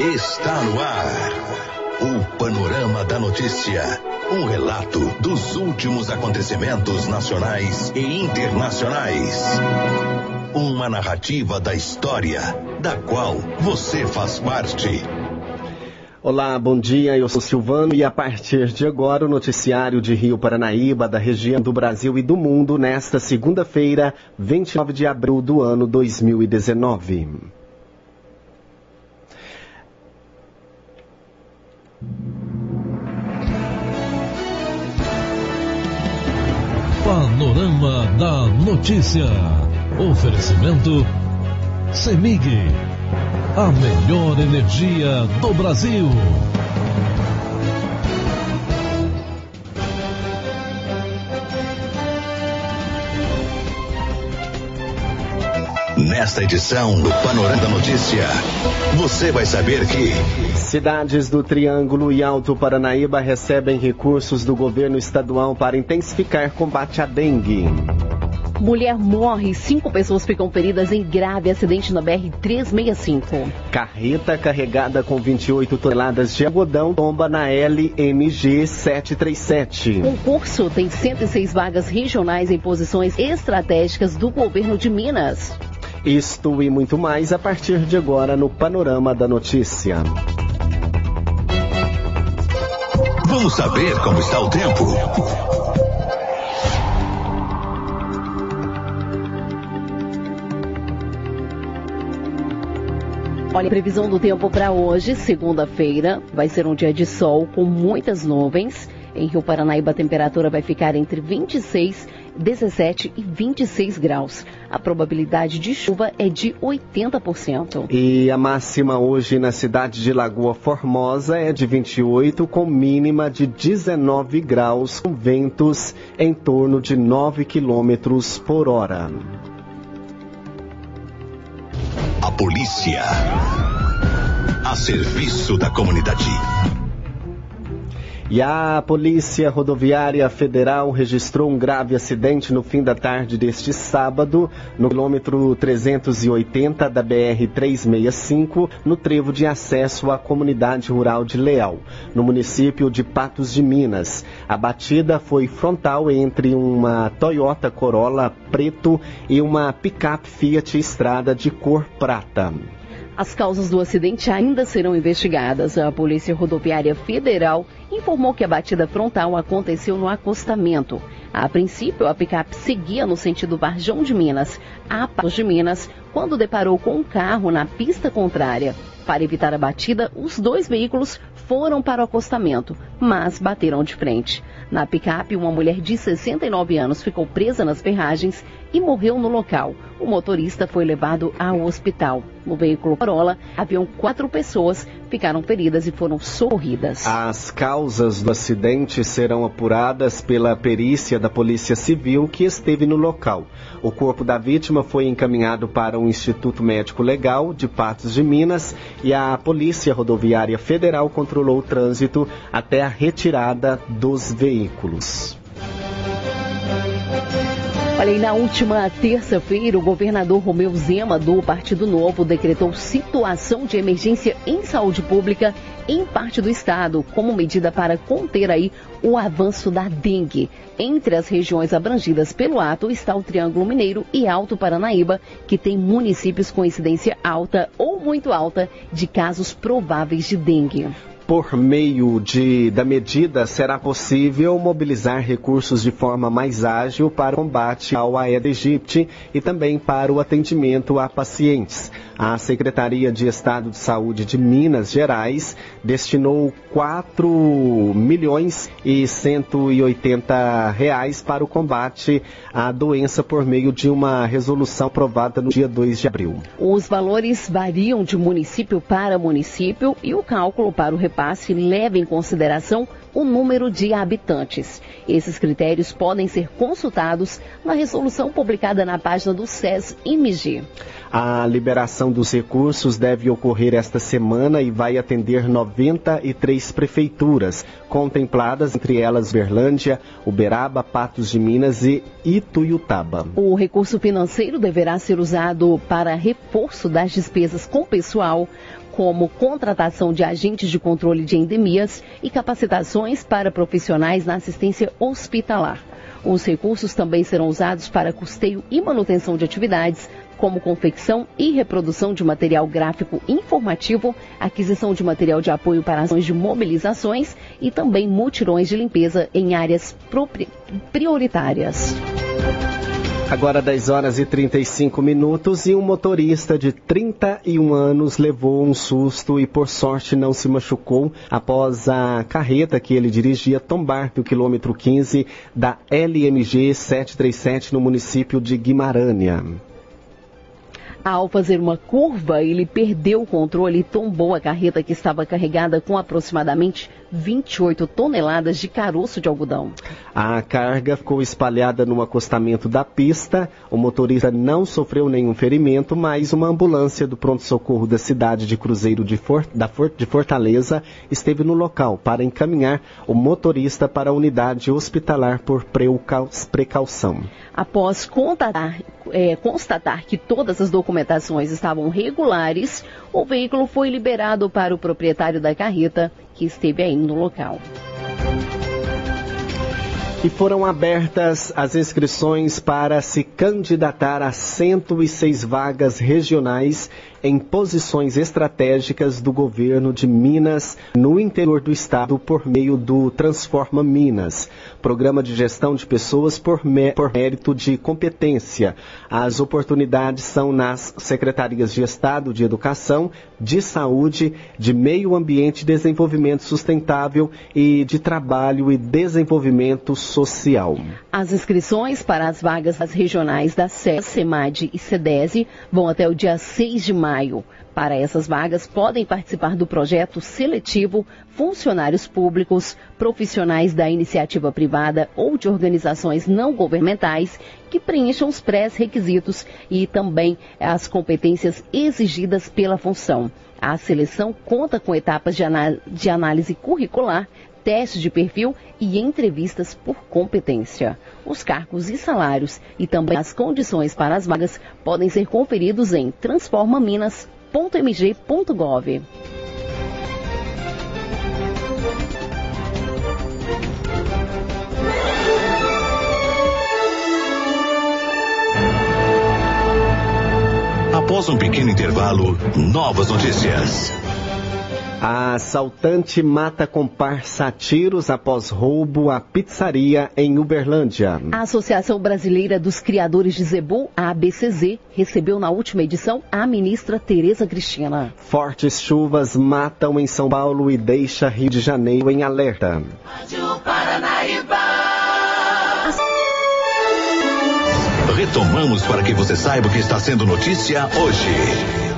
Está no ar. O Panorama da Notícia. Um relato dos últimos acontecimentos nacionais e internacionais. Uma narrativa da história, da qual você faz parte. Olá, bom dia. Eu sou Silvano e a partir de agora o noticiário de Rio Paranaíba, da região do Brasil e do mundo, nesta segunda-feira, 29 de abril do ano 2019. Panorama da Notícia. Oferecimento CEMIG. A melhor energia do Brasil. Nesta edição do Panorama da Notícia, você vai saber que. Cidades do Triângulo e Alto Paranaíba recebem recursos do governo estadual para intensificar combate à dengue. Mulher morre, cinco pessoas ficam feridas em grave acidente na BR-365. Carreta carregada com 28 toneladas de algodão tomba na LMG 737. Concurso tem 106 vagas regionais em posições estratégicas do governo de Minas. Isto e muito mais a partir de agora no Panorama da Notícia. Vamos saber como está o tempo. Olha, a previsão do tempo para hoje, segunda-feira, vai ser um dia de sol com muitas nuvens. Em Rio Paranaíba, a temperatura vai ficar entre 26, 17 e 26 graus. A probabilidade de chuva é de 80%. E a máxima hoje na cidade de Lagoa Formosa é de 28, com mínima de 19 graus, com ventos em torno de 9 quilômetros por hora. A polícia. A serviço da comunidade. E a Polícia Rodoviária Federal registrou um grave acidente no fim da tarde deste sábado, no quilômetro 380 da BR-365, no trevo de acesso à comunidade rural de Leal, no município de Patos de Minas. A batida foi frontal entre uma Toyota Corolla preto e uma picape Fiat Estrada de cor prata. As causas do acidente ainda serão investigadas. A Polícia Rodoviária Federal informou que a batida frontal aconteceu no acostamento. A princípio, a picape seguia no sentido Varjão de Minas, a Patos de Minas, quando deparou com um carro na pista contrária. Para evitar a batida, os dois veículos foram para o acostamento, mas bateram de frente. Na picape, uma mulher de 69 anos ficou presa nas ferragens e morreu no local. O motorista foi levado ao hospital. No veículo Corolla, haviam quatro pessoas, ficaram feridas e foram socorridas. As causas do acidente serão apuradas pela perícia da Polícia Civil que esteve no local. O corpo da vítima foi encaminhado para o Instituto Médico Legal de Patos de Minas e a Polícia Rodoviária Federal controlou o trânsito até a retirada dos veículos. Olha, e na última terça-feira, o governador Romeu Zema, do Partido Novo, decretou situação de emergência em saúde pública em parte do estado, como medida para conter aí o avanço da dengue. Entre as regiões abrangidas pelo ato está o Triângulo Mineiro e Alto Paranaíba, que tem municípios com incidência alta ou muito alta de casos prováveis de dengue por meio de, da medida, será possível mobilizar recursos de forma mais ágil para o combate ao Aedes aegypti e também para o atendimento a pacientes. A Secretaria de Estado de Saúde de Minas Gerais destinou 4 milhões e 180 reais para o combate à doença por meio de uma resolução aprovada no dia 2 de abril. Os valores variam de município para município e o cálculo para o repasse leva em consideração o número de habitantes. Esses critérios podem ser consultados na resolução publicada na página do SES-IMG. A liberação dos recursos deve ocorrer esta semana e vai atender 93 prefeituras, contempladas entre elas Berlândia, Uberaba, Patos de Minas e Ituiutaba. O recurso financeiro deverá ser usado para reforço das despesas com pessoal, como contratação de agentes de controle de endemias e capacitações para profissionais na assistência hospitalar. Os recursos também serão usados para custeio e manutenção de atividades, como confecção e reprodução de material gráfico informativo, aquisição de material de apoio para ações de mobilizações e também mutirões de limpeza em áreas prioritárias. Agora 10 horas e 35 minutos e um motorista de 31 anos levou um susto e por sorte não se machucou após a carreta que ele dirigia tombar no quilômetro 15 da LMG 737 no município de Guimarães. Ao fazer uma curva, ele perdeu o controle e tombou a carreta que estava carregada com aproximadamente 28 toneladas de caroço de algodão. A carga ficou espalhada no acostamento da pista. O motorista não sofreu nenhum ferimento, mas uma ambulância do pronto-socorro da cidade de Cruzeiro de, For de Fortaleza esteve no local para encaminhar o motorista para a unidade hospitalar por precaução. Após contatar, é, constatar que todas as documentações estavam regulares, o veículo foi liberado para o proprietário da carreta, que esteve aí no local. E foram abertas as inscrições para se candidatar a 106 vagas regionais em posições estratégicas do governo de Minas no interior do estado por meio do Transforma Minas, programa de gestão de pessoas por, por mérito de competência. As oportunidades são nas secretarias de Estado de Educação, de Saúde, de Meio Ambiente e Desenvolvimento Sustentável e de Trabalho e Desenvolvimento Social. As inscrições para as vagas regionais da SES, SEMAD e SEDESE vão até o dia 6 de maio maio. Para essas vagas, podem participar do projeto seletivo funcionários públicos, profissionais da iniciativa privada ou de organizações não governamentais que preencham os pré-requisitos e também as competências exigidas pela função. A seleção conta com etapas de, de análise curricular, testes de perfil e entrevistas por competência. Os cargos e salários e também as condições para as vagas podem ser conferidos em transformaminas.mg.gov. Após um pequeno intervalo, novas notícias. A assaltante mata comparsa a tiros após roubo à pizzaria em Uberlândia. A Associação Brasileira dos Criadores de Zebu, a ABCZ, recebeu na última edição a ministra Tereza Cristina. Fortes chuvas matam em São Paulo e deixa Rio de Janeiro em alerta. Retomamos para que você saiba o que está sendo notícia hoje.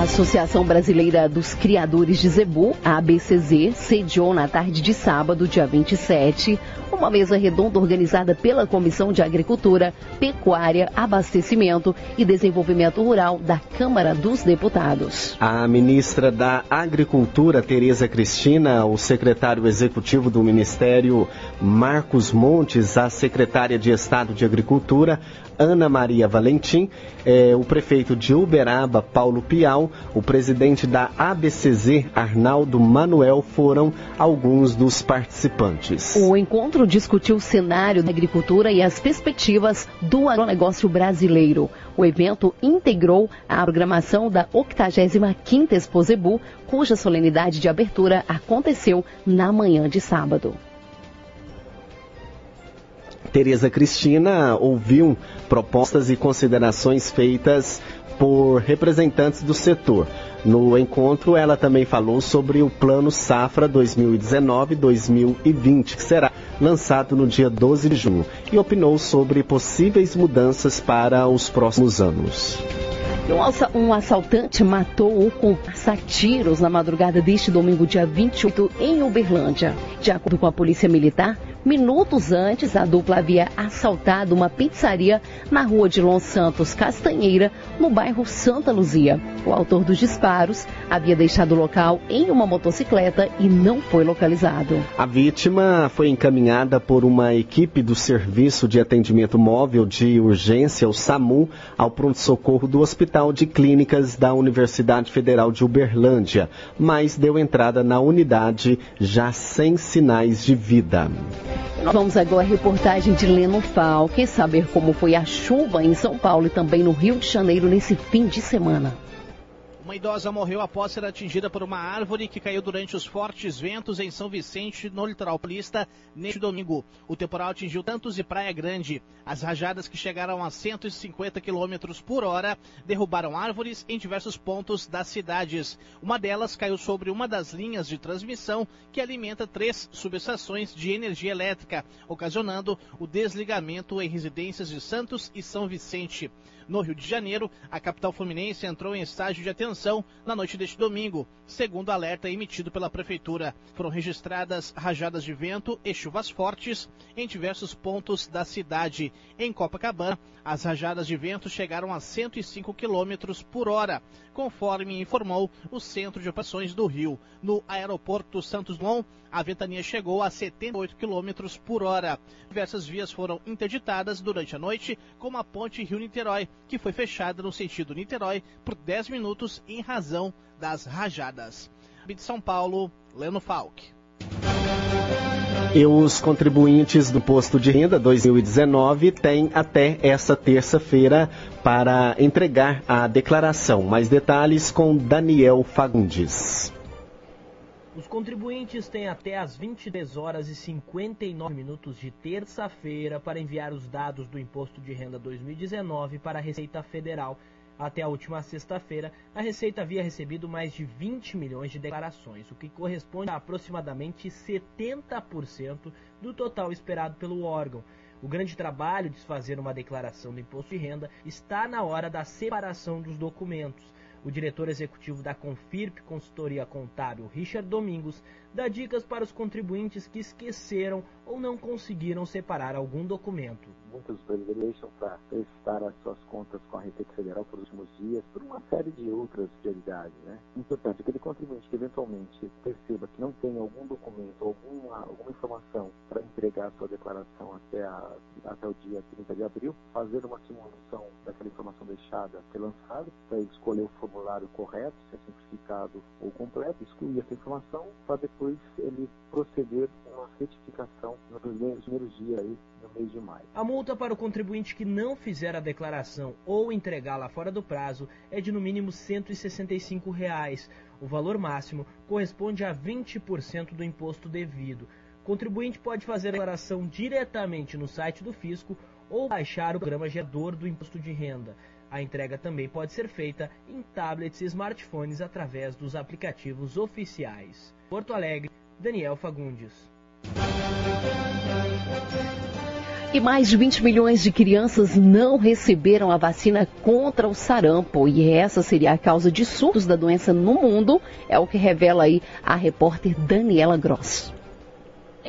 A Associação Brasileira dos Criadores de Zebu, a ABCZ, sediou na tarde de sábado, dia 27, uma mesa redonda organizada pela Comissão de Agricultura, Pecuária, Abastecimento e Desenvolvimento Rural da Câmara dos Deputados. A ministra da Agricultura, Tereza Cristina, o secretário executivo do Ministério, Marcos Montes, a secretária de Estado de Agricultura, Ana Maria Valentim, eh, o prefeito de Uberaba, Paulo O presidente da ABCZ, Arnaldo Manuel, foram alguns dos participantes. O encontro discutiu o cenário da agricultura e as perspectivas do agronegócio brasileiro. O evento integrou a programação da 85ª Exposebu, cuja solenidade de abertura aconteceu na manhã de sábado. Tereza Cristina ouviu propostas e considerações feitas por representantes do setor. No encontro, ela também falou sobre o Plano Safra 2019-2020, que será lançado no dia 12 de junho, e opinou sobre possíveis mudanças para os próximos anos. Um assaltante matou com tiros na madrugada deste domingo, dia 28, em Uberlândia. De acordo com a Polícia Militar, Minutos antes, a dupla havia assaltado uma pizzaria na rua de Lon Santos Castanheira, no bairro Santa Luzia. O autor dos disparos havia deixado o local em uma motocicleta e não foi localizado. A vítima foi encaminhada por uma equipe do Serviço de Atendimento Móvel de Urgência, o SAMU, ao pronto-socorro do Hospital de Clínicas da Universidade Federal de Uberlândia, mas deu entrada na unidade já sem sinais de vida. Vamos agora à reportagem de Leno Falque, saber como foi a chuva em São Paulo e também no Rio de Janeiro nesse fim de semana. Uma idosa morreu após ser atingida por uma árvore que caiu durante os fortes ventos em São Vicente, no litoral paulista, neste domingo. O temporal atingiu Tantos e Praia Grande. As rajadas que chegaram a 150 km por hora derrubaram árvores em diversos pontos das cidades. Uma delas caiu sobre uma das linhas de transmissão que alimenta três subestações de energia elétrica, ocasionando o desligamento em residências de Santos e São Vicente. No Rio de Janeiro, a capital fluminense entrou em estágio de atenção na noite deste domingo, segundo alerta emitido pela prefeitura. Foram registradas rajadas de vento e chuvas fortes em diversos pontos da cidade. Em Copacabana, as rajadas de vento chegaram a 105 km por hora, conforme informou o Centro de Operações do Rio. No aeroporto Santos Dumont, a ventania chegou a 78 km por hora. Diversas vias foram interditadas durante a noite, como a ponte Rio-Niterói, que foi fechada no sentido Niterói por 10 minutos em razão das rajadas. De São Paulo, Leno Falck. E os contribuintes do Posto de Renda 2019 têm até essa terça-feira para entregar a declaração. Mais detalhes com Daniel Fagundes. Os contribuintes têm até as 23 horas e 59 minutos de terça-feira para enviar os dados do Imposto de Renda 2019 para a Receita Federal. Até a última sexta-feira, a Receita havia recebido mais de 20 milhões de declarações, o que corresponde a aproximadamente 70% do total esperado pelo órgão. O grande trabalho de fazer uma declaração do imposto de renda está na hora da separação dos documentos. O diretor executivo da Confirp Consultoria Contábil, Richard Domingos, dá dicas para os contribuintes que esqueceram ou não conseguiram separar algum documento. Muitos brasileiros deixam para prestar as suas contas com a Receita Federal por últimos dias, por uma série de outras prioridades. Né? Importante, aquele contribuinte que eventualmente perceba que não tem algum documento, alguma, alguma informação para entregar a sua declaração até, a, até o dia 30 de abril, fazer uma simulação daquela informação deixada ser lançada, para escolher o formulário correto, se é simplificado ou completo, excluir essa informação, para depois ele proceder com uma retificação nos primeiros dias aí, no mês de maio. A multa para o contribuinte que não fizer a declaração ou entregá-la fora do prazo é de no mínimo 165 reais. O valor máximo corresponde a 20% do imposto devido. O contribuinte pode fazer a declaração diretamente no site do fisco ou baixar o programa gerador do imposto de renda. A entrega também pode ser feita em tablets e smartphones através dos aplicativos oficiais. Porto Alegre, Daniel Fagundes. E mais de 20 milhões de crianças não receberam a vacina contra o sarampo. E essa seria a causa de surtos da doença no mundo, é o que revela aí a repórter Daniela Gross.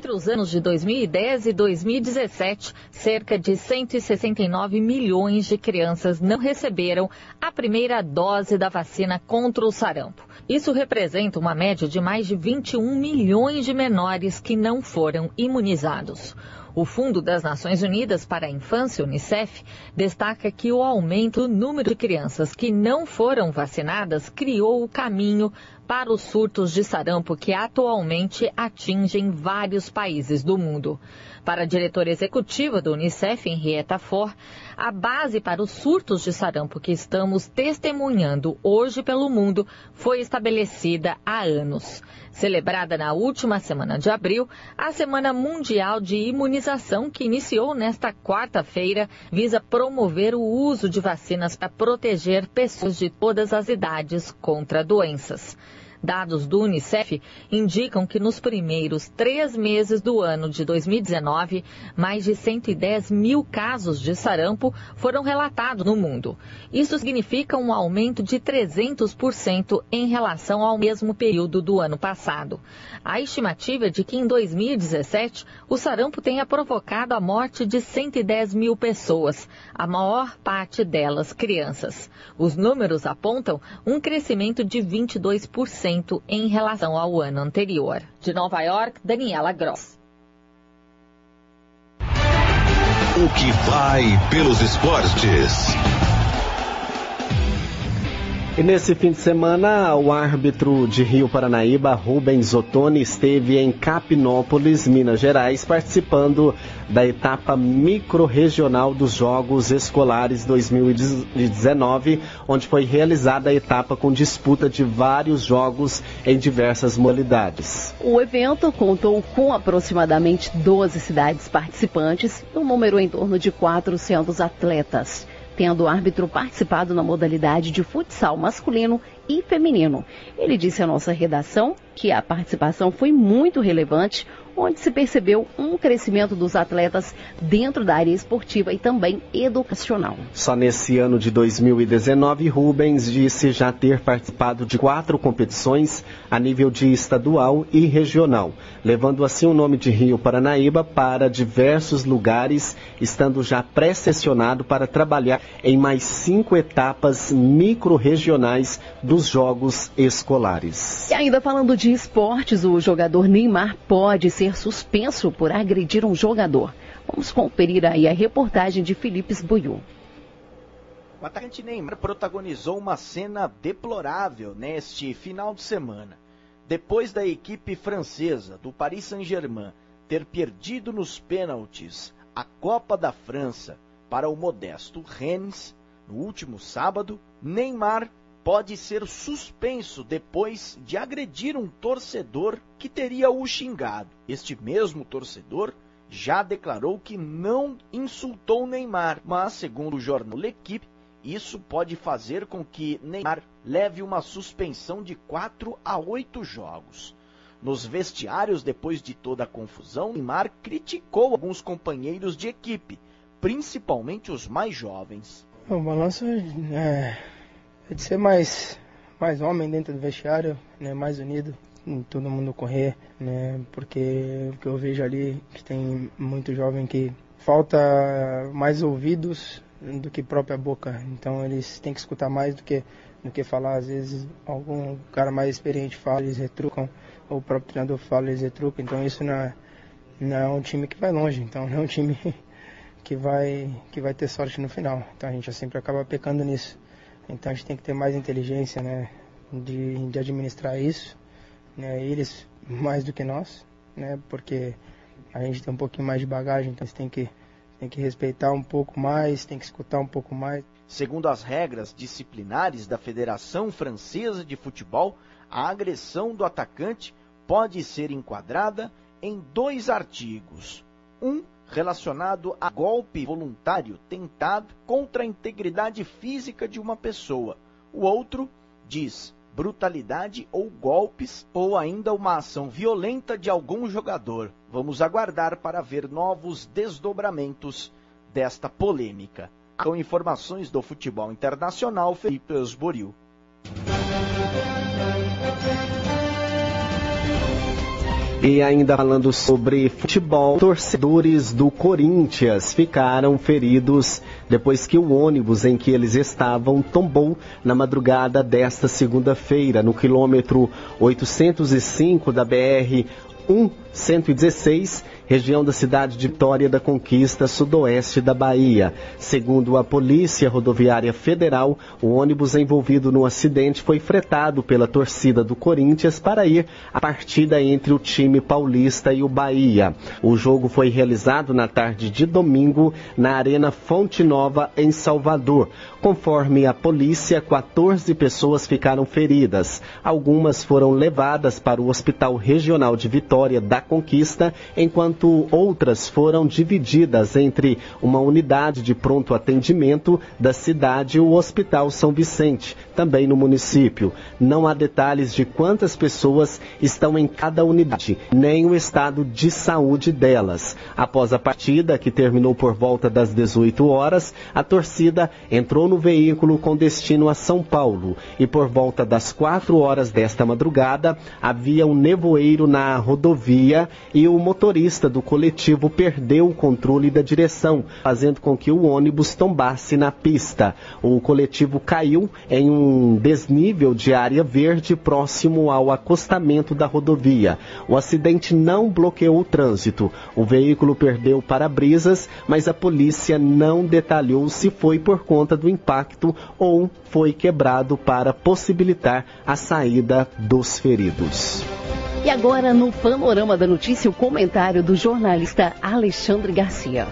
Entre os anos de 2010 e 2017, cerca de 169 milhões de crianças não receberam a primeira dose da vacina contra o sarampo. Isso representa uma média de mais de 21 milhões de menores que não foram imunizados. O Fundo das Nações Unidas para a Infância, UNICEF, destaca que o aumento do número de crianças que não foram vacinadas criou o caminho para os surtos de sarampo que atualmente atingem vários países do mundo. Para a diretora executiva do Unicef, Henrietta For, a base para os surtos de sarampo que estamos testemunhando hoje pelo mundo foi estabelecida há anos. Celebrada na última semana de abril, a Semana Mundial de Imunização, que iniciou nesta quarta-feira, visa promover o uso de vacinas para proteger pessoas de todas as idades contra doenças. Dados do Unicef indicam que nos primeiros três meses do ano de 2019, mais de 110 mil casos de sarampo foram relatados no mundo. Isso significa um aumento de 300% em relação ao mesmo período do ano passado. A estimativa é de que em 2017 o sarampo tenha provocado a morte de 110 mil pessoas, a maior parte delas crianças. Os números apontam um crescimento de 22% em relação ao ano anterior. De Nova York, Daniela Gross. O que vai pelos esportes. E nesse fim de semana, o árbitro de Rio Paranaíba, Rubens Ottoni, esteve em Capinópolis, Minas Gerais, participando da etapa microrregional dos Jogos Escolares 2019, onde foi realizada a etapa com disputa de vários jogos em diversas modalidades. O evento contou com aproximadamente 12 cidades participantes, um número em torno de 400 atletas tendo o árbitro participado na modalidade de futsal masculino e feminino. Ele disse à nossa redação que a participação foi muito relevante, onde se percebeu um crescimento dos atletas dentro da área esportiva e também educacional. Só nesse ano de 2019, Rubens disse já ter participado de quatro competições a nível de estadual e regional, levando assim o nome de Rio Paranaíba para diversos lugares, estando já pré-sessionado para trabalhar em mais cinco etapas micro-regionais dos Jogos Escolares. E ainda falando de esportes, o jogador Neymar pode ser suspenso por agredir um jogador. Vamos conferir aí a reportagem de Felipe Buiu. O atacante Neymar protagonizou uma cena deplorável neste final de semana. Depois da equipe francesa do Paris Saint-Germain ter perdido nos pênaltis a Copa da França para o modesto Rennes no último sábado, Neymar pode ser suspenso depois de agredir um torcedor que teria o xingado. Este mesmo torcedor já declarou que não insultou Neymar, mas, segundo o jornal L'Equipe, isso pode fazer com que Neymar leve uma suspensão de 4 a 8 jogos. Nos vestiários, depois de toda a confusão, Neymar criticou alguns companheiros de equipe, principalmente os mais jovens. O balanço é é de ser mais, mais homem dentro do vestiário, né, mais unido, todo mundo correr, né, porque o que eu vejo ali que tem muito jovem que falta mais ouvidos do que própria boca, então eles têm que escutar mais do que do que falar. Às vezes algum cara mais experiente fala, eles retrucam, ou o próprio treinador fala, eles retrucam. Então isso não é, não é um time que vai longe. Então não é um time que vai que vai ter sorte no final. Então a gente sempre acaba pecando nisso. Então a gente tem que ter mais inteligência, né, de, de administrar isso, né, eles mais do que nós, né, porque a gente tem um pouquinho mais de bagagem, então você tem que tem que respeitar um pouco mais, tem que escutar um pouco mais. Segundo as regras disciplinares da Federação Francesa de Futebol, a agressão do atacante pode ser enquadrada em dois artigos. Um relacionado a golpe voluntário tentado contra a integridade física de uma pessoa. O outro diz brutalidade ou golpes ou ainda uma ação violenta de algum jogador. Vamos aguardar para ver novos desdobramentos desta polêmica. Com informações do futebol internacional, Felipe Osboril. E ainda falando sobre futebol, torcedores do Corinthians ficaram feridos depois que o ônibus em que eles estavam tombou na madrugada desta segunda-feira, no quilômetro 805 da BR 116 região da cidade de Vitória da Conquista, sudoeste da Bahia. Segundo a Polícia Rodoviária Federal, o ônibus envolvido no acidente foi fretado pela torcida do Corinthians para ir à partida entre o time paulista e o Bahia. O jogo foi realizado na tarde de domingo na Arena Fonte Nova, em Salvador. Conforme a polícia, 14 pessoas ficaram feridas. Algumas foram levadas para o Hospital Regional de Vitória da Conquista, enquanto enquanto outras foram divididas entre uma unidade de pronto atendimento da cidade e o Hospital São Vicente, também no município. Não há detalhes de quantas pessoas estão em cada unidade, nem o estado de saúde delas. Após a partida, que terminou por volta das 18 horas, a torcida entrou no veículo com destino a São Paulo e por volta das 4 horas desta madrugada havia um nevoeiro na rodovia e o motorista do coletivo perdeu o controle da direção, fazendo com que o ônibus tombasse na pista. O coletivo caiu em um desnível de área verde próximo ao acostamento da rodovia. O acidente não bloqueou o trânsito. O veículo perdeu para-brisas, mas a polícia não detalhou se foi por conta do impacto ou foi quebrado para possibilitar a saída dos feridos. E agora, no panorama da notícia, o comentário do jornalista Alexandre Garcia.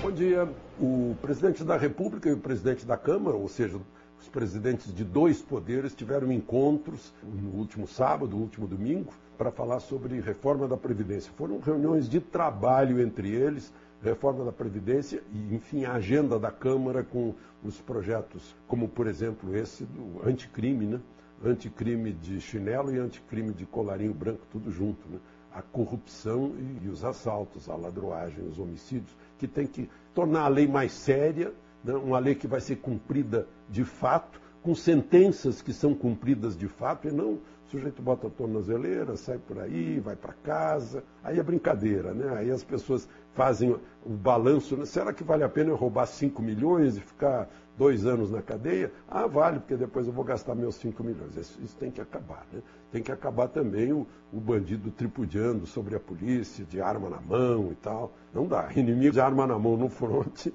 Bom dia. O presidente da República e o presidente da Câmara, ou seja, os presidentes de dois poderes, tiveram encontros no último sábado, no último domingo, para falar sobre reforma da Previdência. Foram reuniões de trabalho entre eles reforma da Previdência e, enfim, a agenda da Câmara com os projetos, como, por exemplo, esse do anticrime, né? Anticrime de chinelo e anticrime de colarinho branco, tudo junto, né? A corrupção e, os assaltos, a ladroagem, os homicídios, que tem que tornar a lei mais séria, né? uma lei que vai ser cumprida de fato, com sentenças que são cumpridas de fato e não sujeito bota a tornozeleira, sai por aí, vai para casa. Aí é brincadeira, né? Aí as pessoas fazem o balanço. Né? Será que vale a pena eu roubar 5 milhões e ficar dois anos na cadeia? Ah, vale, porque depois eu vou gastar meus 5 milhões. Isso, isso, tem que acabar, né? Tem que acabar também o, o bandido tripudiando sobre a polícia, de arma na mão e tal. Não dá. Inimigo de arma na mão no fronte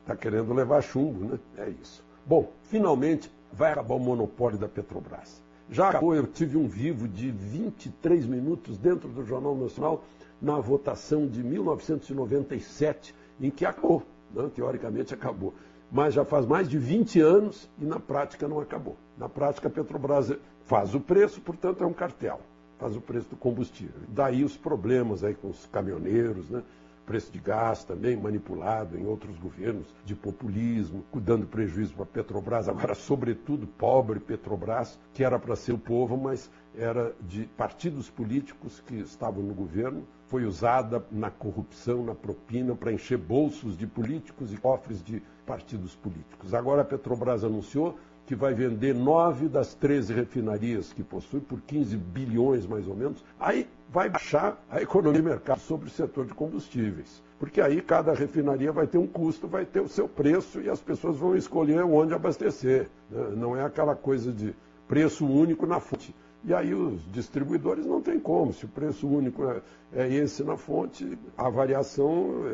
está né? querendo levar chumbo, né? É isso. Bom, finalmente vai acabar o monopólio da Petrobras. Já acabou, eu tive um vivo de 23 minutos dentro do Jornal Nacional na votação de 1997, em que acabou, né? teoricamente acabou. Mas já faz mais de 20 anos e na prática não acabou. Na prática a Petrobras faz o preço, portanto é um cartel, faz o preço do combustível. Daí os problemas aí com os caminhoneiros, né? Preço de gás também manipulado em outros governos, de populismo, dando prejuízo para a Petrobras, agora, sobretudo, pobre Petrobras, que era para ser o povo, mas era de partidos políticos que estavam no governo, foi usada na corrupção, na propina, para encher bolsos de políticos e cofres de partidos políticos. Agora a Petrobras anunciou que vai vender nove das 13 refinarias que possui por 15 bilhões mais ou menos. Aí vai baixar a economia de mercado sobre o setor de combustíveis. Porque aí cada refinaria vai ter um custo, vai ter o seu preço e as pessoas vão escolher onde abastecer. Né? Não é aquela coisa de preço único na fonte. E aí os distribuidores não tem como. Se o preço único é, é esse na fonte, a variação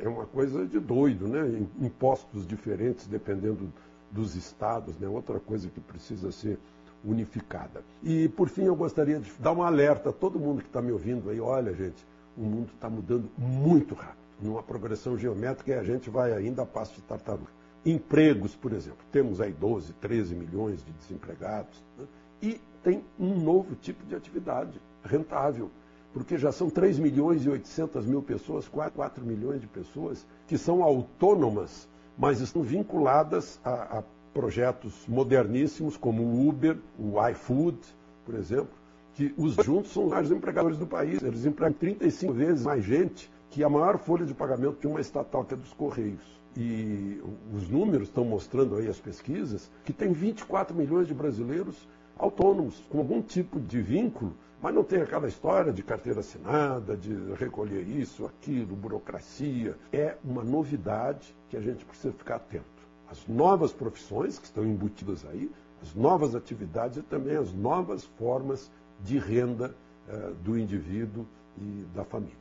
é, é, uma coisa de doido, né? Impostos diferentes dependendo dos estados, né? Outra coisa que precisa ser unificada. E, por fim, eu gostaria de dar um alerta a todo mundo que está me ouvindo aí. Olha, gente, o mundo está mudando muito rápido, numa progressão geométrica e a gente vai ainda a passo de tartaruga. Empregos, por exemplo, temos aí 12, 13 milhões de desempregados né? e tem um novo tipo de atividade rentável, porque já são 3 milhões e 800 mil pessoas, 4, 4 milhões de pessoas que são autônomas, mas estão vinculadas a, a projetos moderníssimos como o Uber, o iFood, por exemplo, que os juntos são os maiores empregadores do país. Eles empregam 35 vezes mais gente que a maior folha de pagamento de uma estatal, que é dos Correios. E os números estão mostrando aí as pesquisas que tem 24 milhões de brasileiros autônomos, com algum tipo de vínculo, mas não tem aquela história de carteira assinada, de recolher isso, aquilo, burocracia. É uma novidade que a gente precisa ficar atento as novas profissões que estão embutidas aí, as novas atividades e também as novas formas de renda uh, do indivíduo e da família.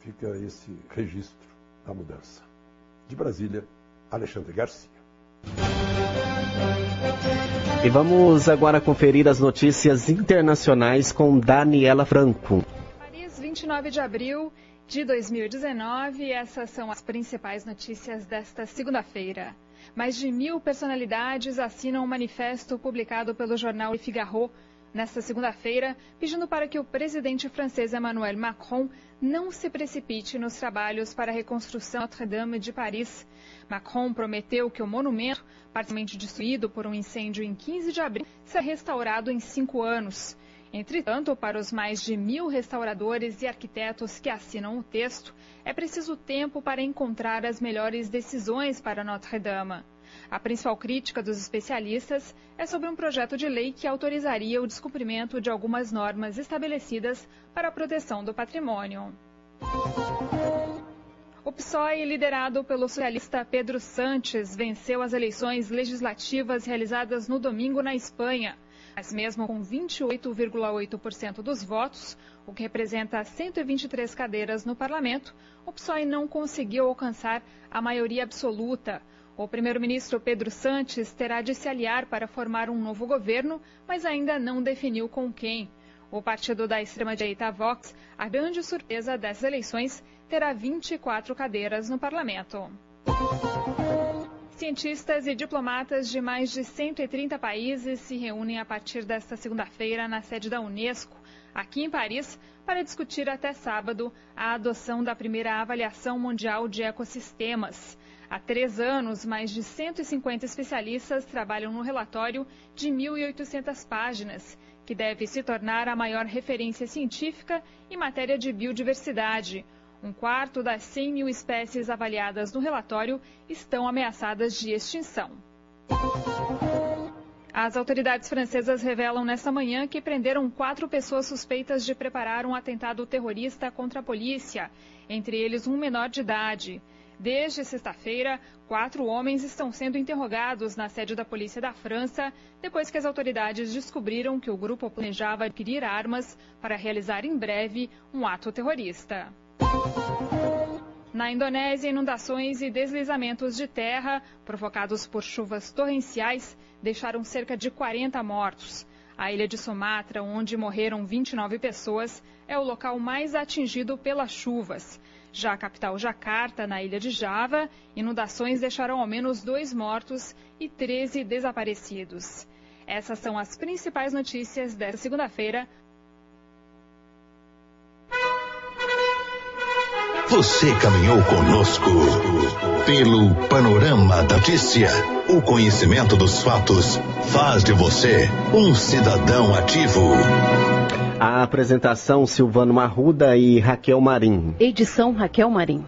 Fica esse registro da mudança. De Brasília, Alexandre Garcia. E vamos agora conferir as notícias internacionais com Daniela Franco. Paris, 29 de abril de 2019, essas são as principais notícias desta segunda-feira. Mais de mil personalidades assinam um manifesto publicado pelo jornal Le Figaro nesta segunda-feira, pedindo para que o presidente francês Emmanuel Macron não se precipite nos trabalhos para a reconstrução Notre-Dame de Paris. Macron prometeu que o monumento, parcialmente destruído por um incêndio em 15 de abril, será restaurado em cinco anos. Entretanto, para os mais de mil restauradores e arquitetos que assinam o texto, é preciso tempo para encontrar as melhores decisões para Notre-Dame. A principal crítica dos especialistas é sobre um projeto de lei que autorizaria o descumprimento de algumas normas estabelecidas para a proteção do patrimônio. O PSOE, liderado pelo socialista Pedro Sanches, venceu as eleições legislativas realizadas no domingo na Espanha. Mas mesmo com 28,8% dos votos, o que representa 123 cadeiras no parlamento, o PSOE não conseguiu alcançar a maioria absoluta. O primeiro-ministro Pedro Sanches terá de se aliar para formar um novo governo, mas ainda não definiu com quem. O partido da extrema-direita Vox, a grande surpresa dessas eleições, terá 24 cadeiras no parlamento. Cientistas e diplomatas de mais de 130 países se reúnem a partir desta segunda-feira na sede da Unesco, aqui em Paris, para discutir até sábado a adoção da primeira avaliação mundial de ecossistemas. Há três anos, mais de 150 especialistas trabalham no relatório de 1.800 páginas, que deve se tornar a maior referência científica em matéria de biodiversidade. Um quarto das 100 mil espécies avaliadas no relatório estão ameaçadas de extinção. As autoridades francesas revelam nesta manhã que prenderam quatro pessoas suspeitas de preparar um atentado terrorista contra a polícia, entre eles um menor de idade. Desde sexta-feira, quatro homens estão sendo interrogados na sede da Polícia da França, depois que as autoridades descobriram que o grupo planejava adquirir armas para realizar em breve um ato terrorista. Na Indonésia, inundações e deslizamentos de terra provocados por chuvas torrenciais deixaram cerca de 40 mortos. A ilha de Sumatra, onde morreram 29 pessoas, é o local mais atingido pelas chuvas. Já a capital Jacarta, na ilha de Java, inundações deixaram ao menos dois mortos e 13 desaparecidos. Essas são as principais notícias desta segunda-feira. Você caminhou conosco pelo panorama da notícia. O conhecimento dos fatos faz de você um cidadão ativo. A apresentação Silvano Marruda e Raquel Marim. Edição Raquel Marim.